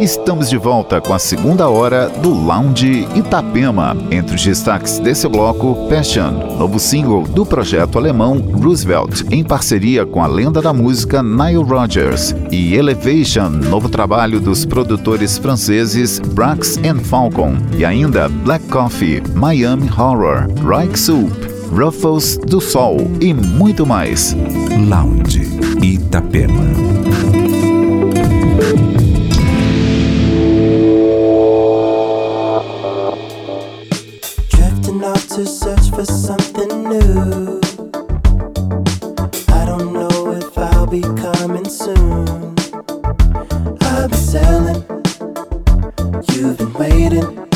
Estamos de volta com a segunda hora do Lounge Itapema. Entre os destaques desse bloco, Passion, novo single do projeto alemão Roosevelt, em parceria com a lenda da música Nile Rodgers, e Elevation, novo trabalho dos produtores franceses Brax and Falcon, e ainda Black Coffee, Miami Horror, Reich Soup, Ruffles do Sol e muito mais. Lounge Itapema. for something new. I don't know if I'll be coming soon. I've been selling, you've been waiting.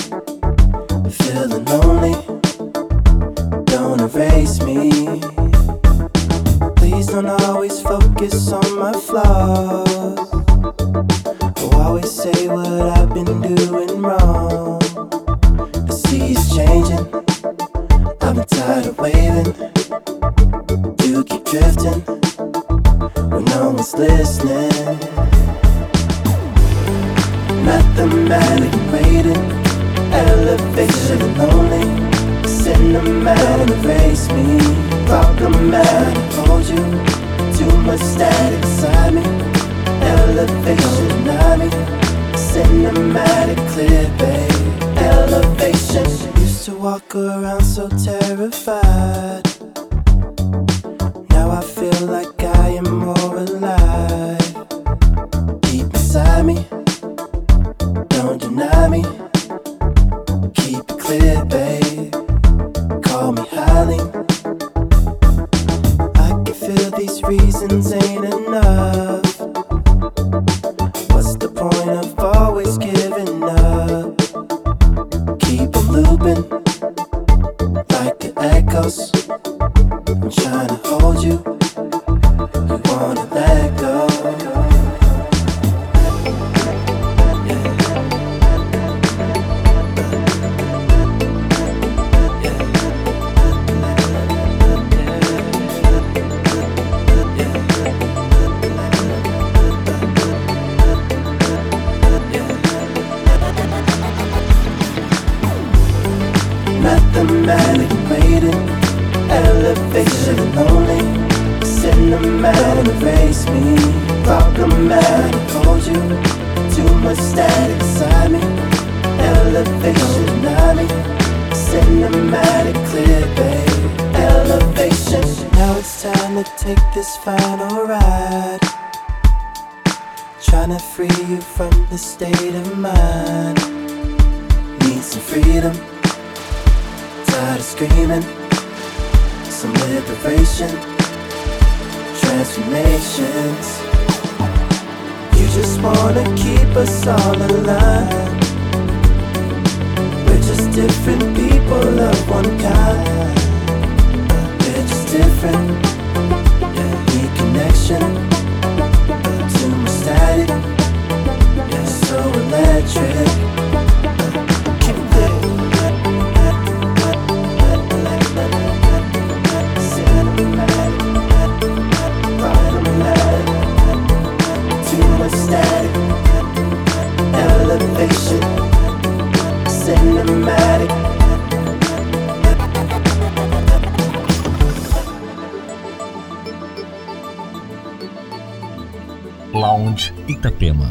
Itapema.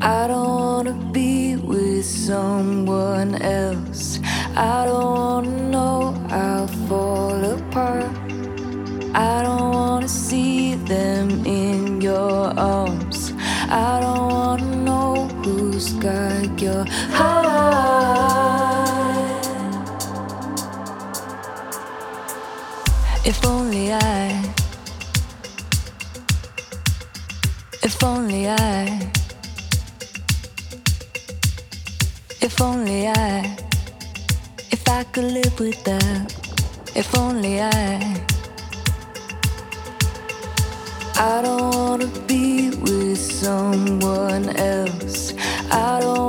I don't wanna be with someone else. I don't wanna if only I, if I could live with that, if only I. I don't wanna be with someone else. I don't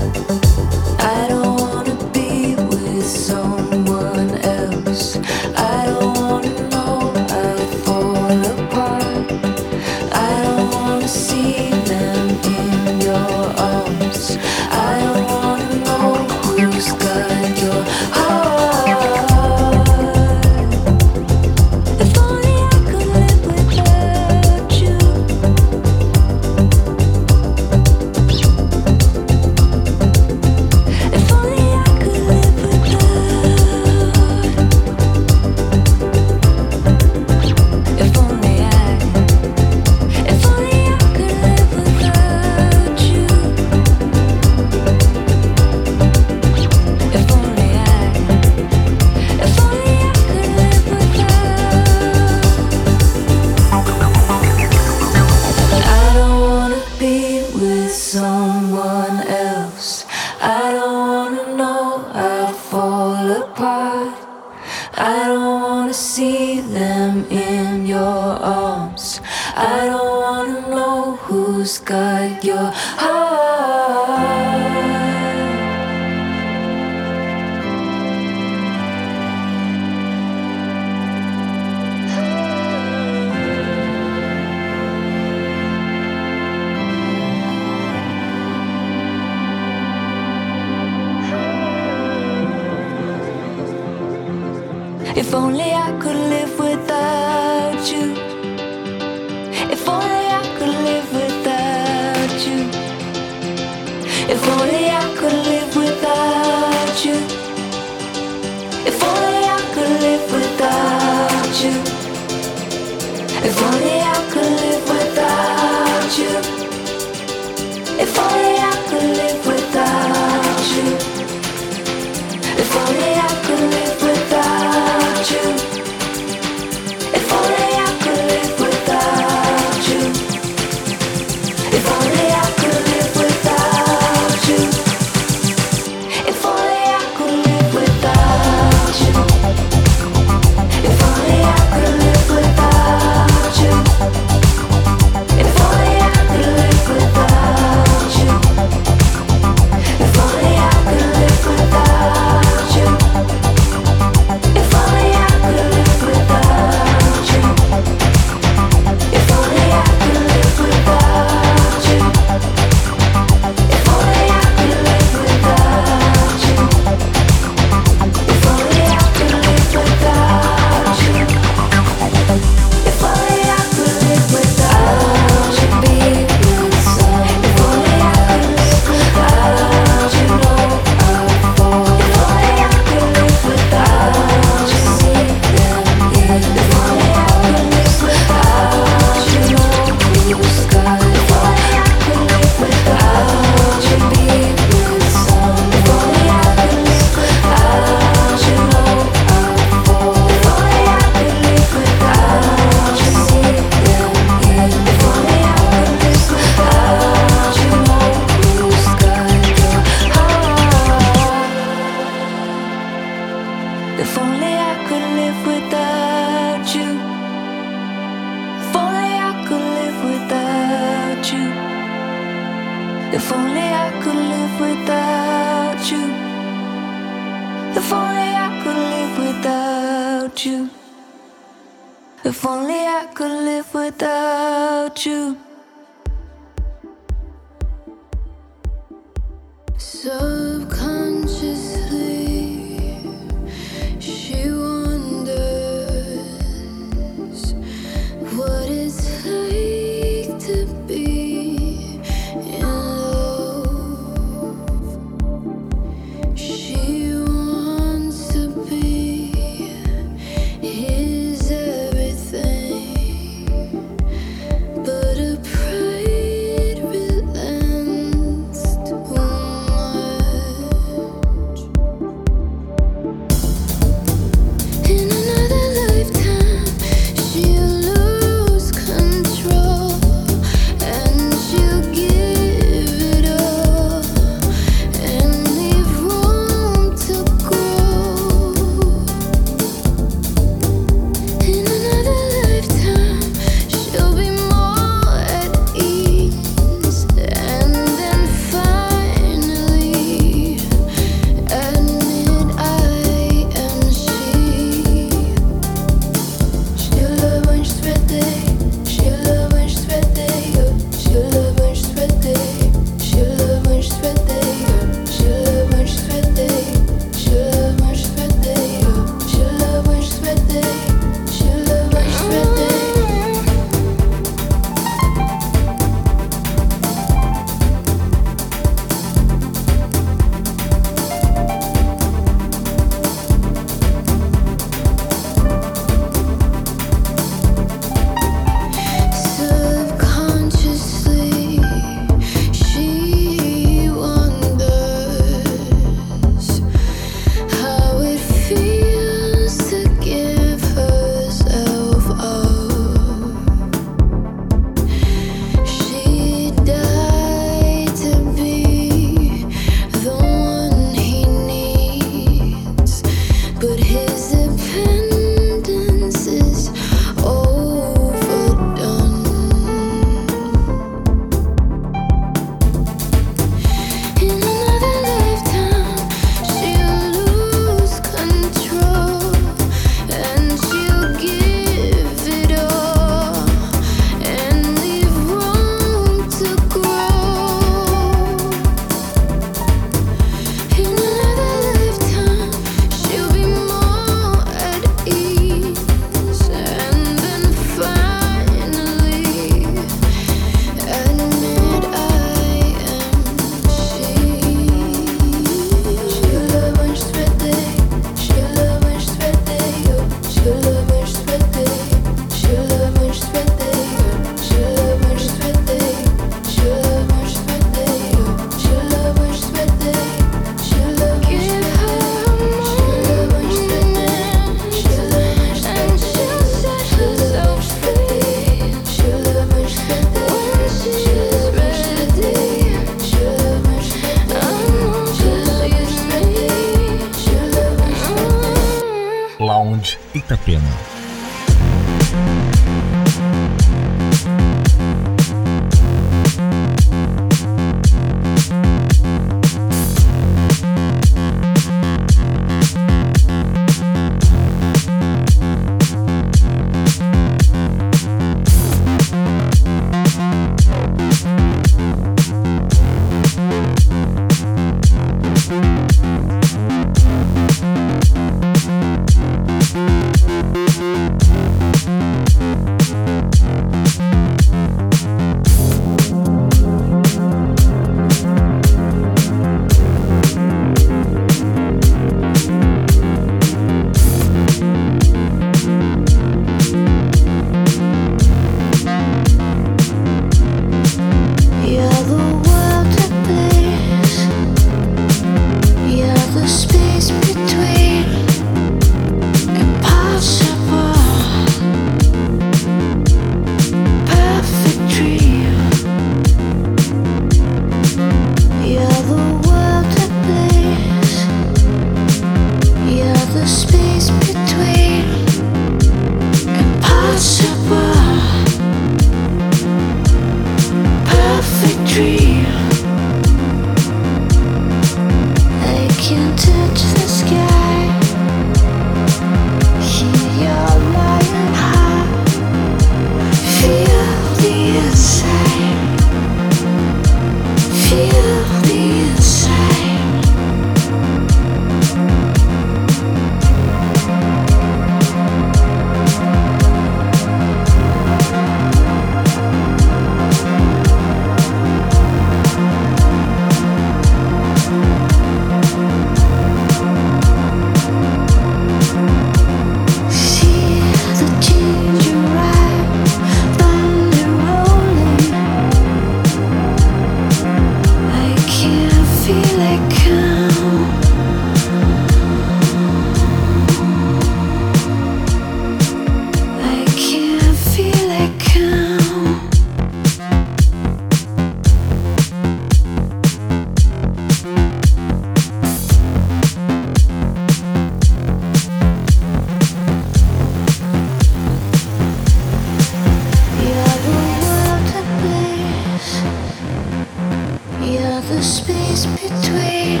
the space between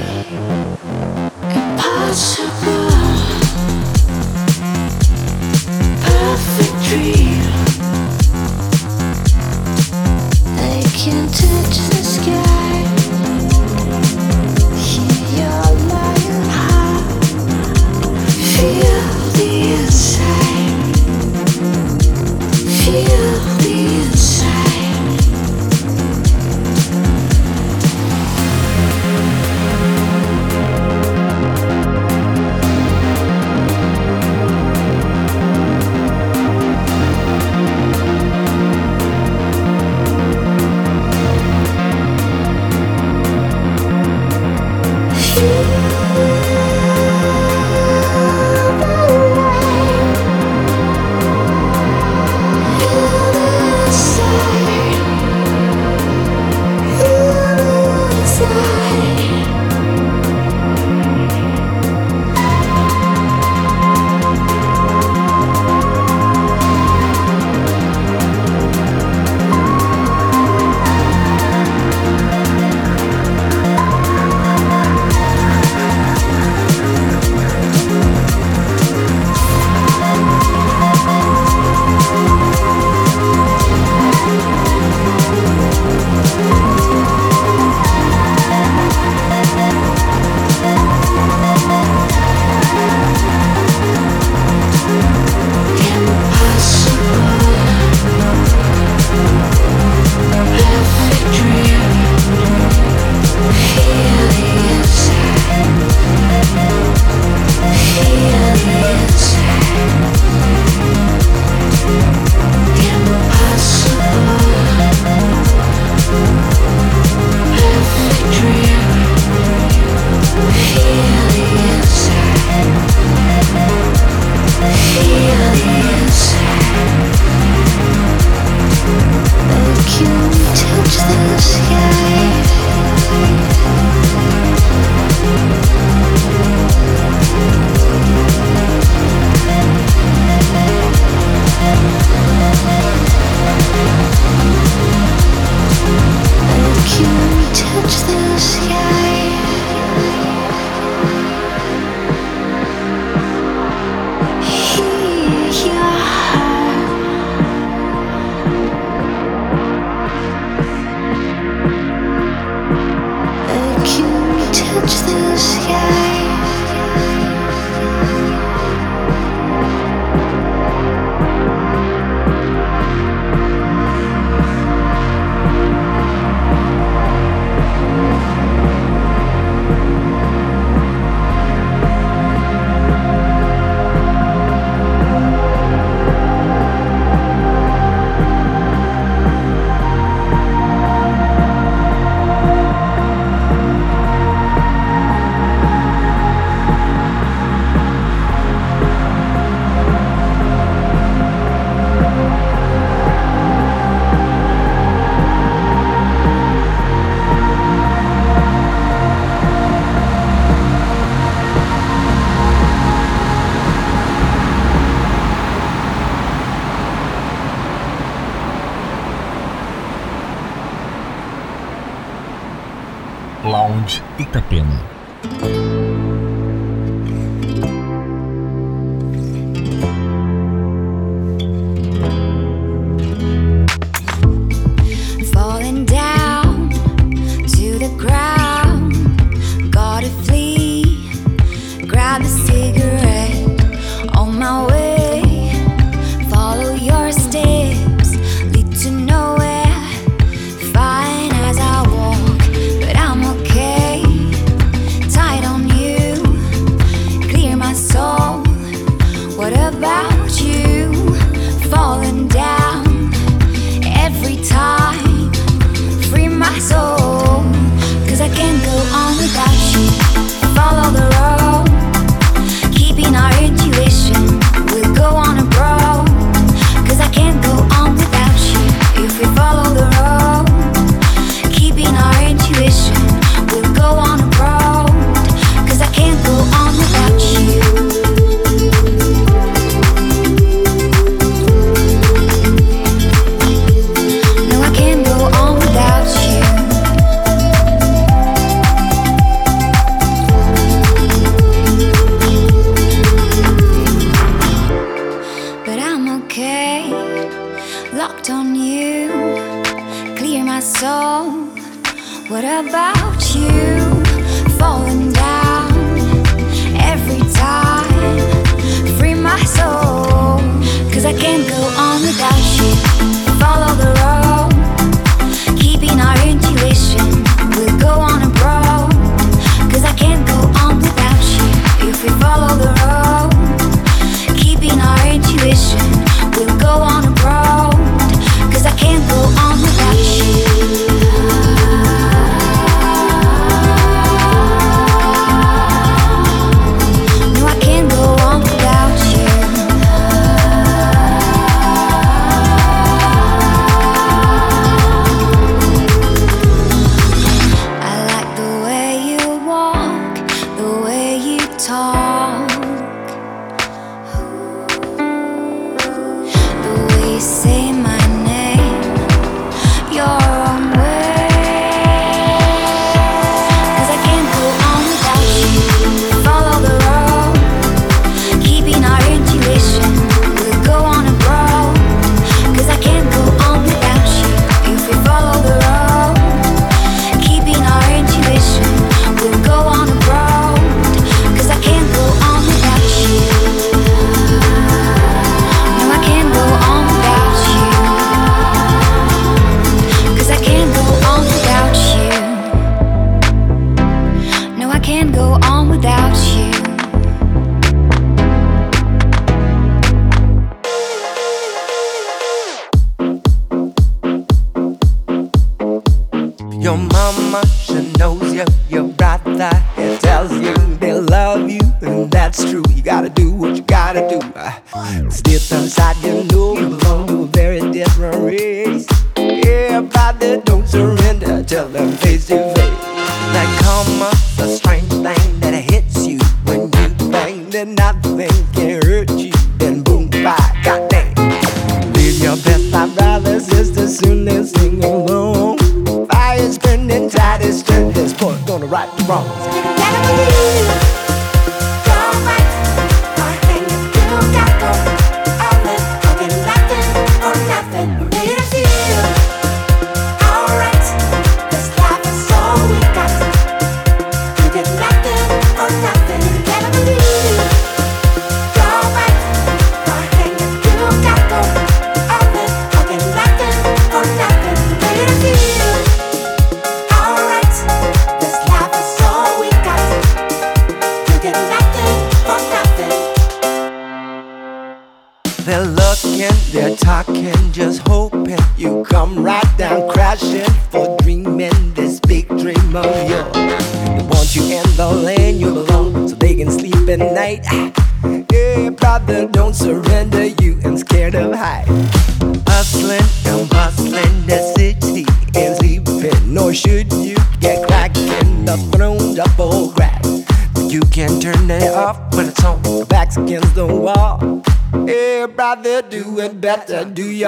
impossible.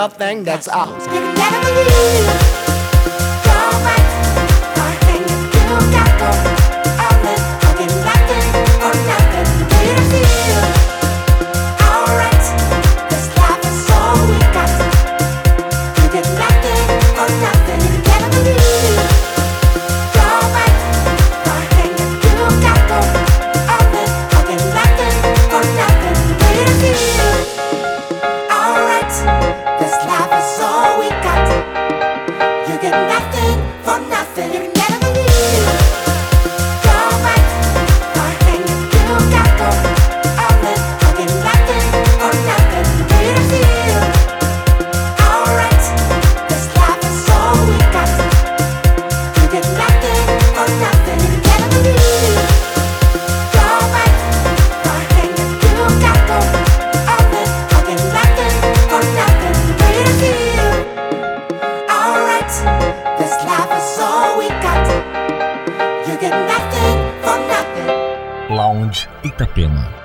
nothing that's ours. Lounge Itapema.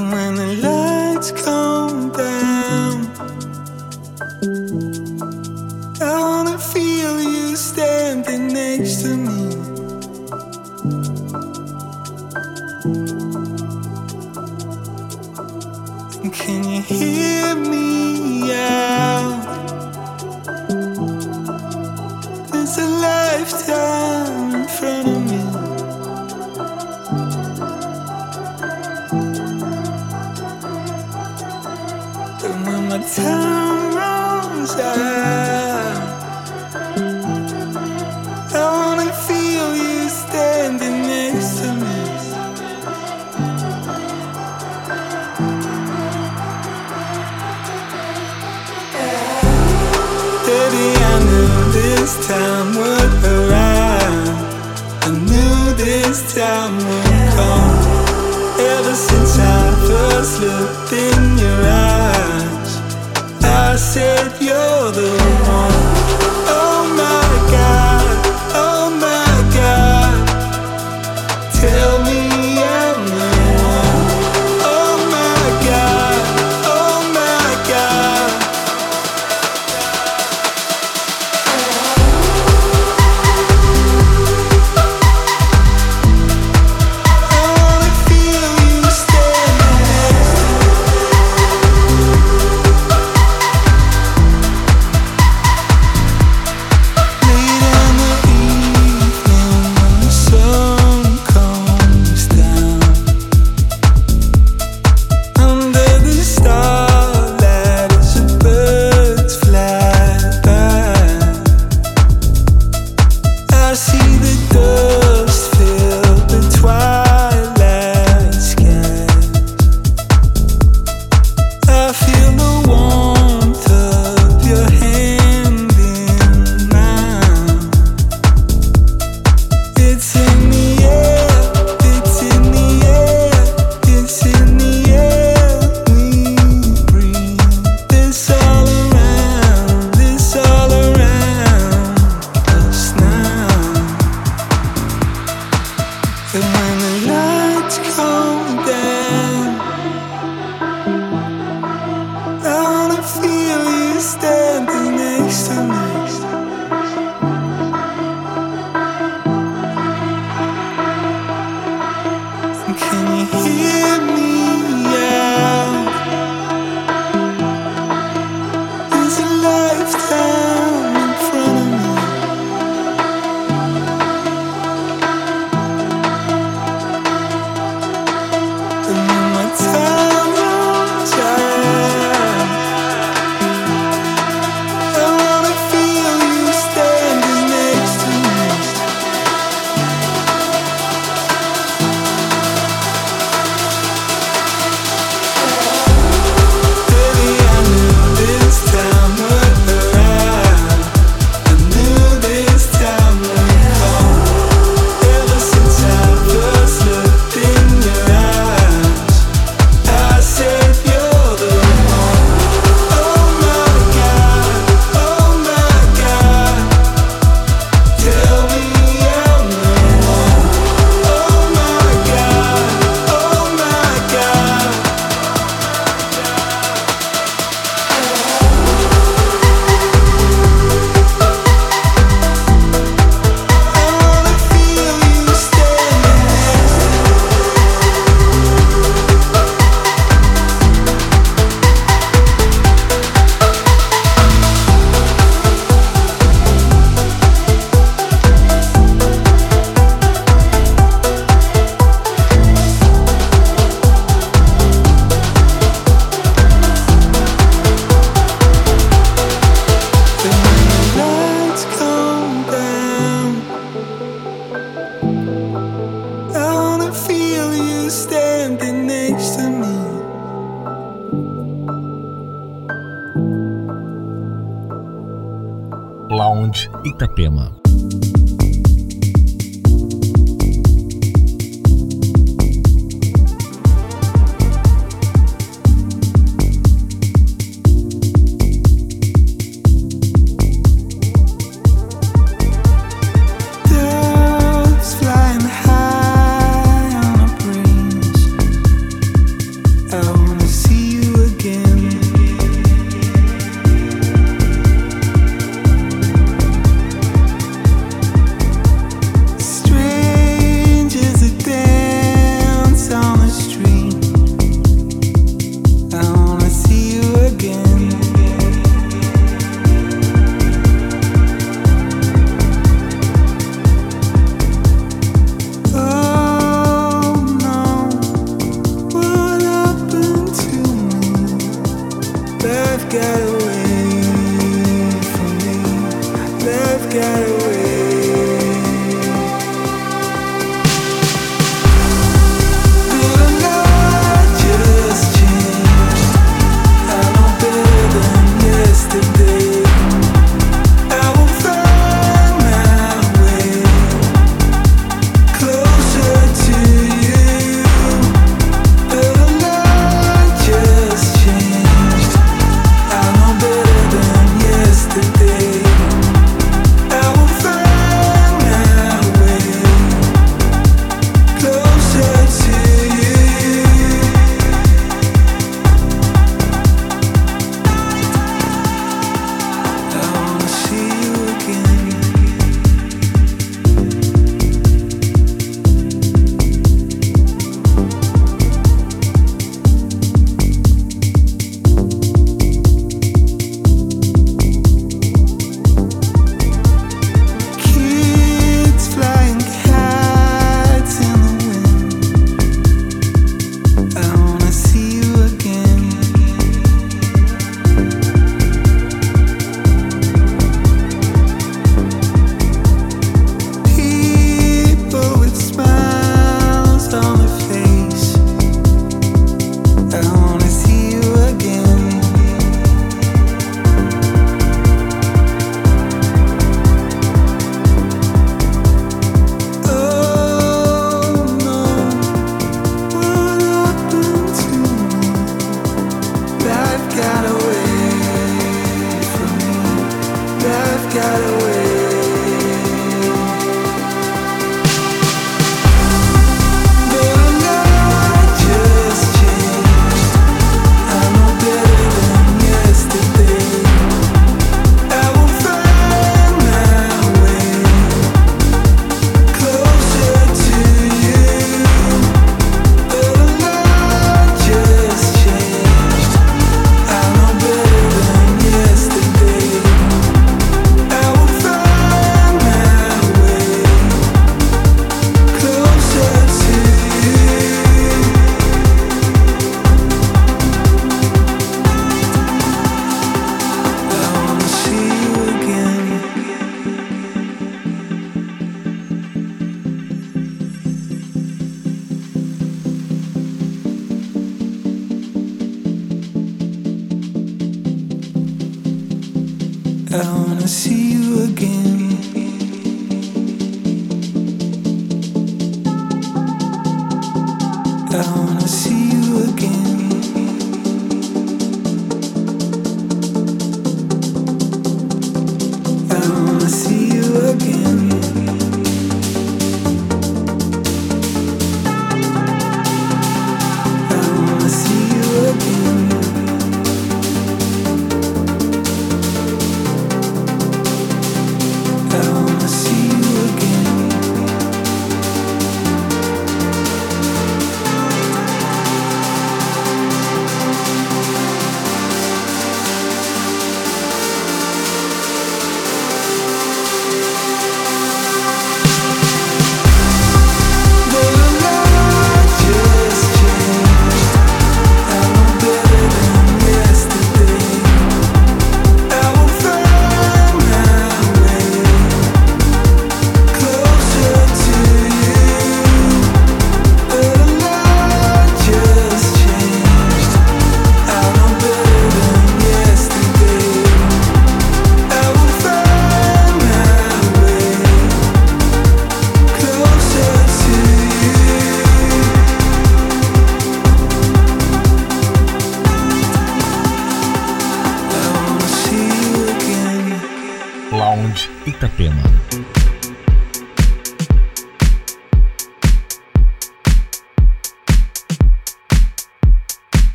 When the lights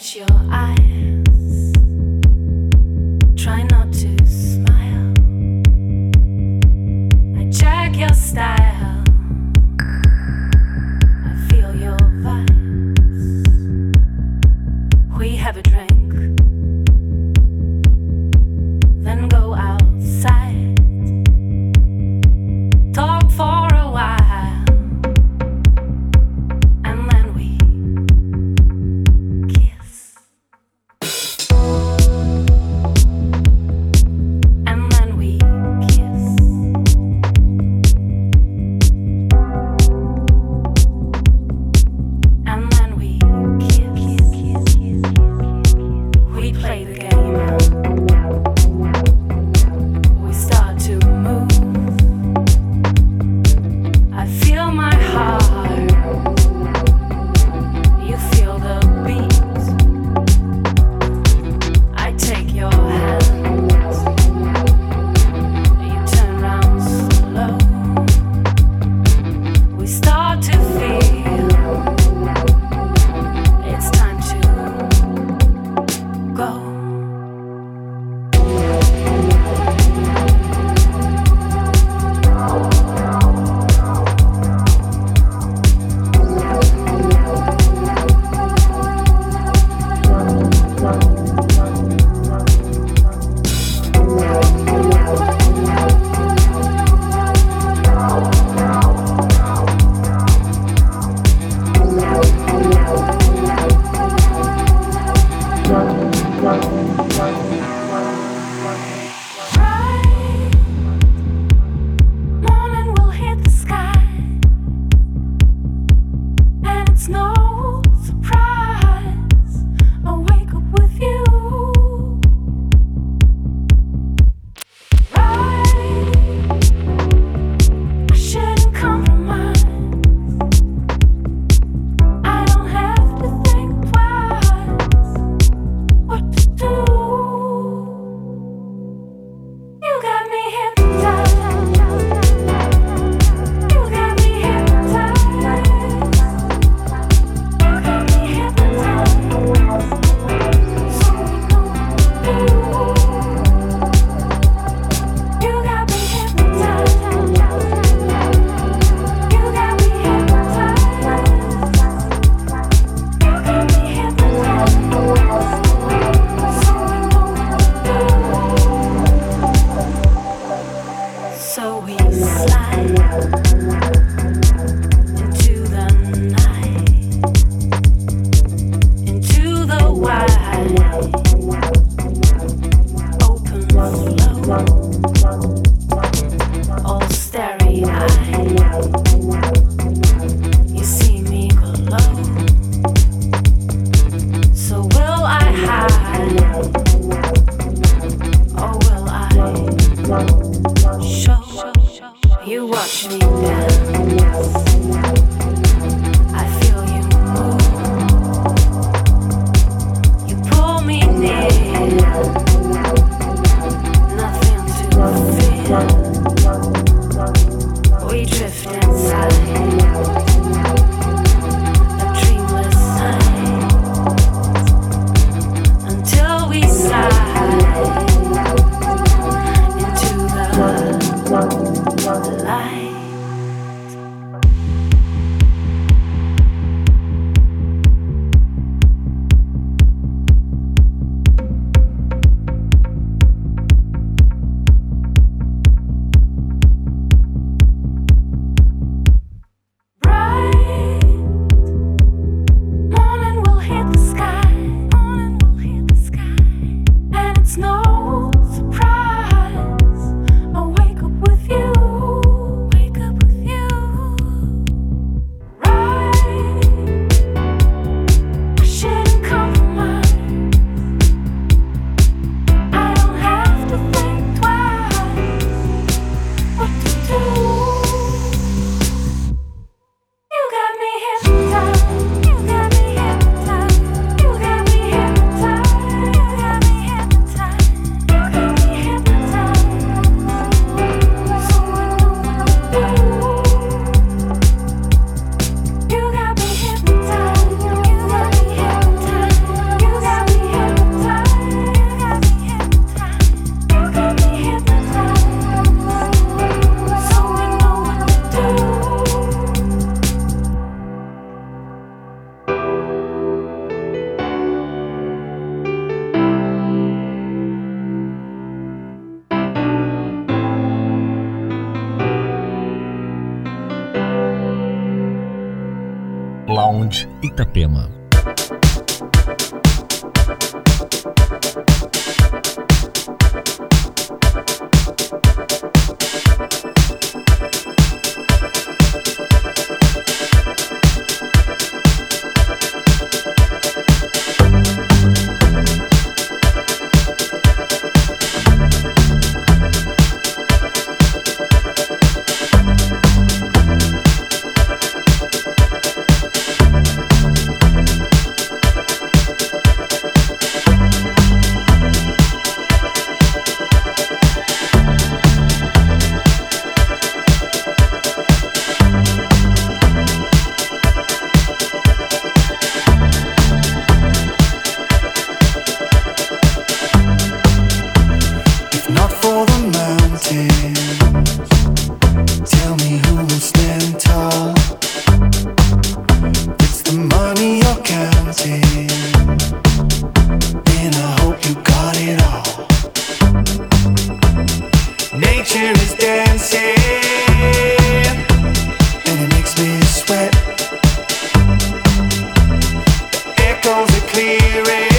at you. Echoes are clearing.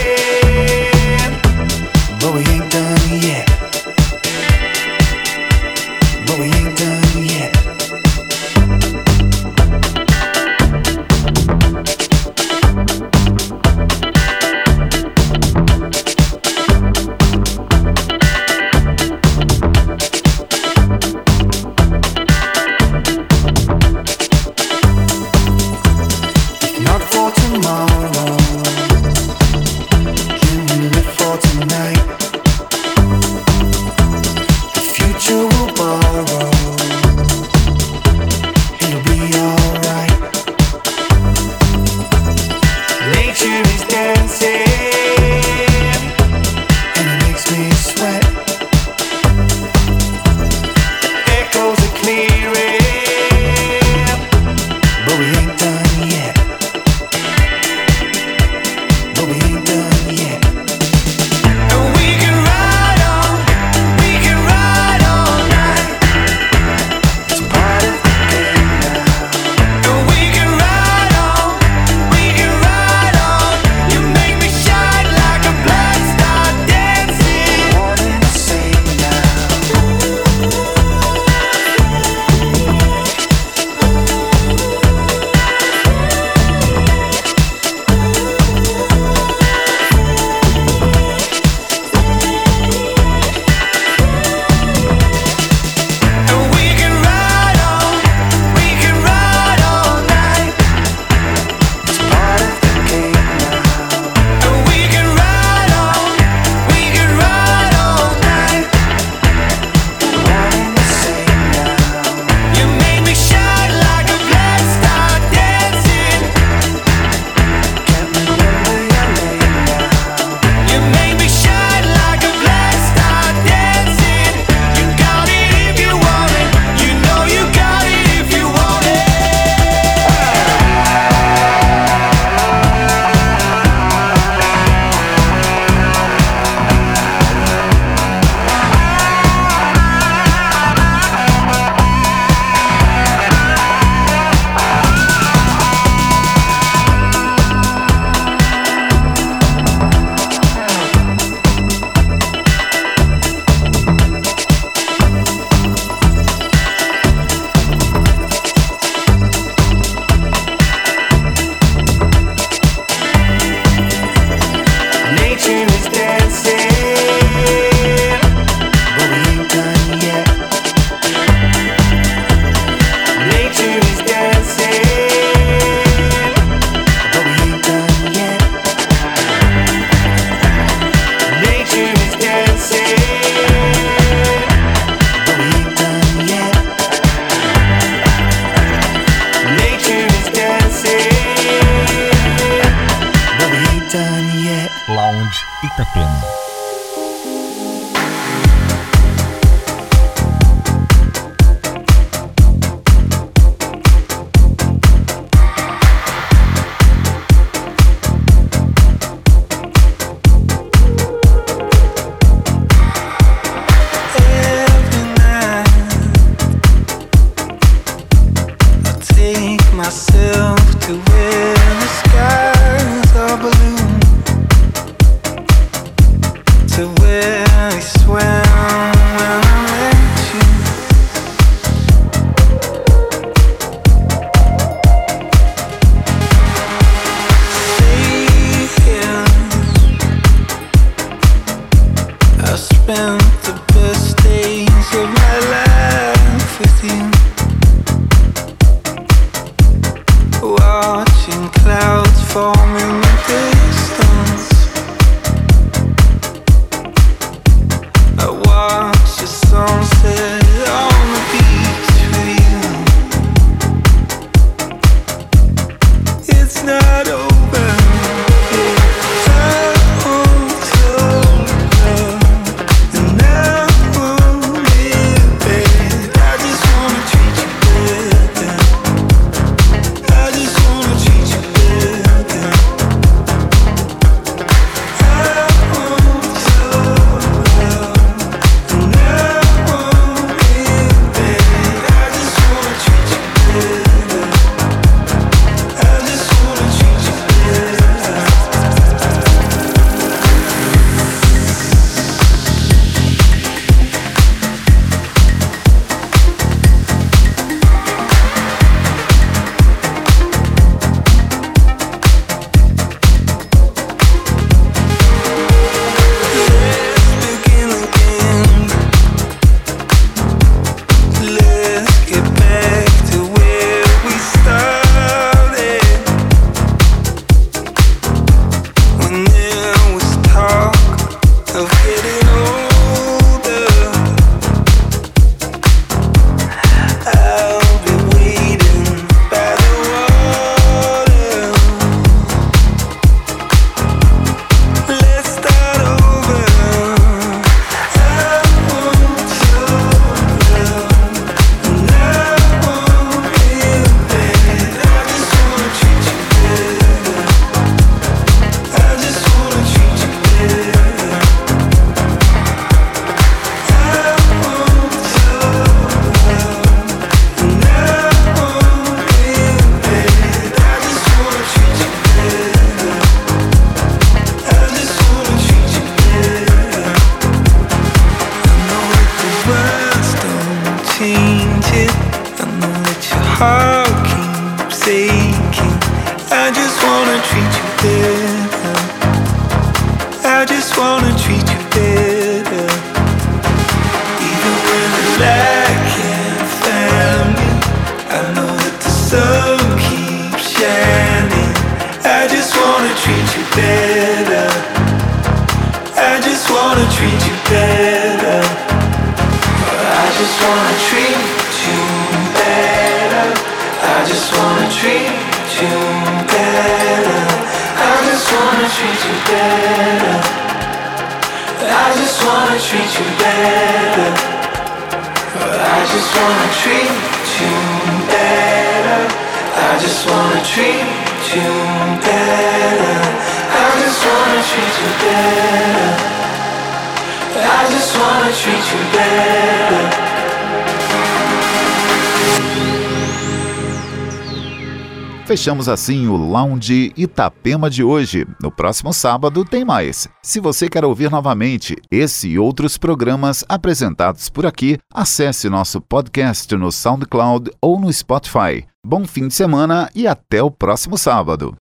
Fechamos assim o Lounge Itapema de hoje. No próximo sábado tem mais. Se você quer ouvir novamente esse e outros programas apresentados por aqui, acesse nosso podcast no SoundCloud ou no Spotify. Bom fim de semana e até o próximo sábado.